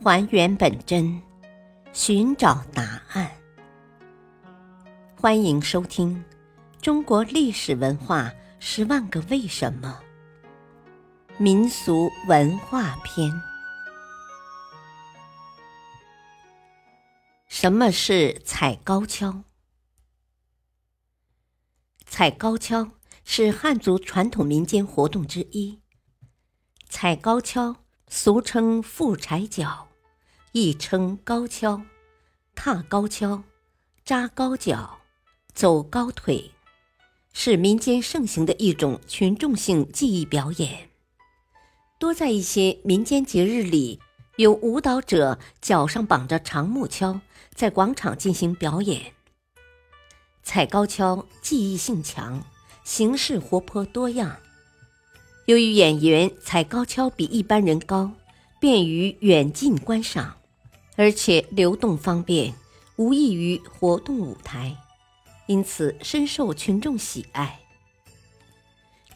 还原本真，寻找答案。欢迎收听《中国历史文化十万个为什么》民俗文化篇。什么是踩高跷？踩高跷是汉族传统民间活动之一。踩高跷，俗称负踩脚，亦称高跷、踏高跷、扎高脚、走高腿，是民间盛行的一种群众性技艺表演。多在一些民间节日里，有舞蹈者脚上绑着长木锹，在广场进行表演。踩高跷技艺性强，形式活泼多样。由于演员踩高跷比一般人高，便于远近观赏，而且流动方便，无异于活动舞台，因此深受群众喜爱。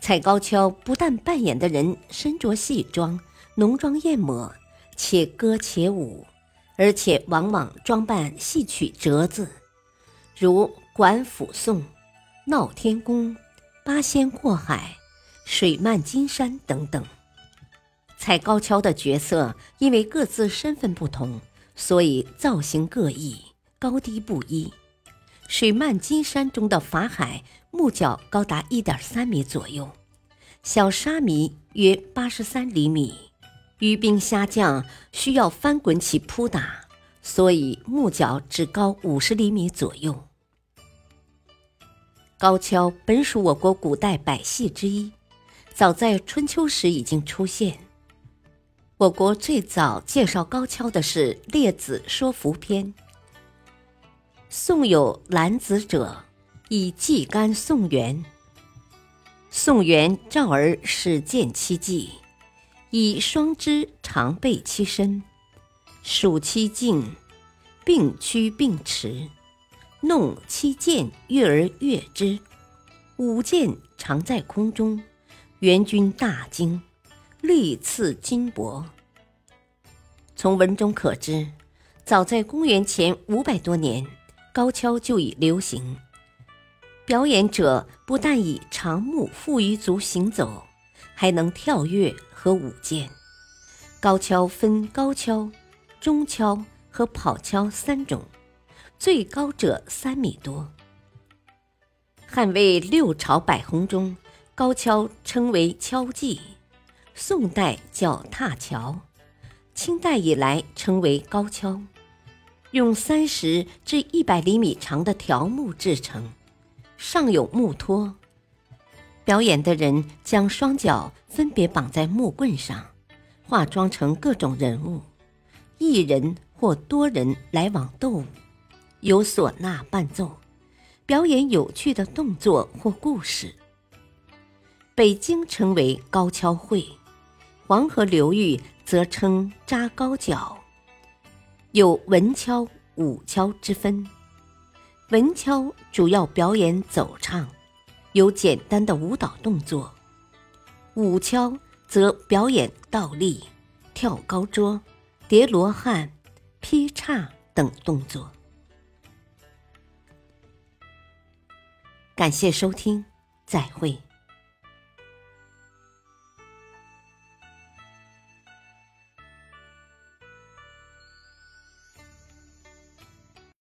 踩高跷不但扮演的人身着戏装、浓妆艳抹，且歌且舞，而且往往装扮戏曲折子，如《管府颂》《闹天宫》《八仙过海》。水漫金山等等，踩高跷的角色因为各自身份不同，所以造型各异，高低不一。水漫金山中的法海木脚高达一点三米左右，小沙弥约八十三厘米。鱼兵虾将需要翻滚起扑打，所以木脚只高五十厘米左右。高跷本属我国古代百戏之一。早在春秋时已经出现。我国最早介绍高跷的是《列子说服篇》。宋有兰子者，以季干宋元。宋元赵儿始见其计，以双枝长备其身，属其颈，并屈并持，弄其剑跃而跃之，舞剑常在空中。元军大惊，力刺金箔。从文中可知，早在公元前五百多年，高跷就已流行。表演者不但以长木负于足行走，还能跳跃和舞剑。高跷分高跷、中跷和跑跷三种，最高者三米多。汉魏六朝百红中。高跷称为跷技，宋代叫踏桥，清代以来称为高跷，用三十至一百厘米长的条木制成，上有木托。表演的人将双脚分别绑在木棍上，化妆成各种人物，一人或多人来往斗舞，有唢呐伴奏，表演有趣的动作或故事。北京称为高跷会，黄河流域则称扎高脚。有文敲、武敲之分。文敲主要表演走唱，有简单的舞蹈动作；武敲则表演倒立、跳高桌、叠罗汉、劈叉等动作。感谢收听，再会。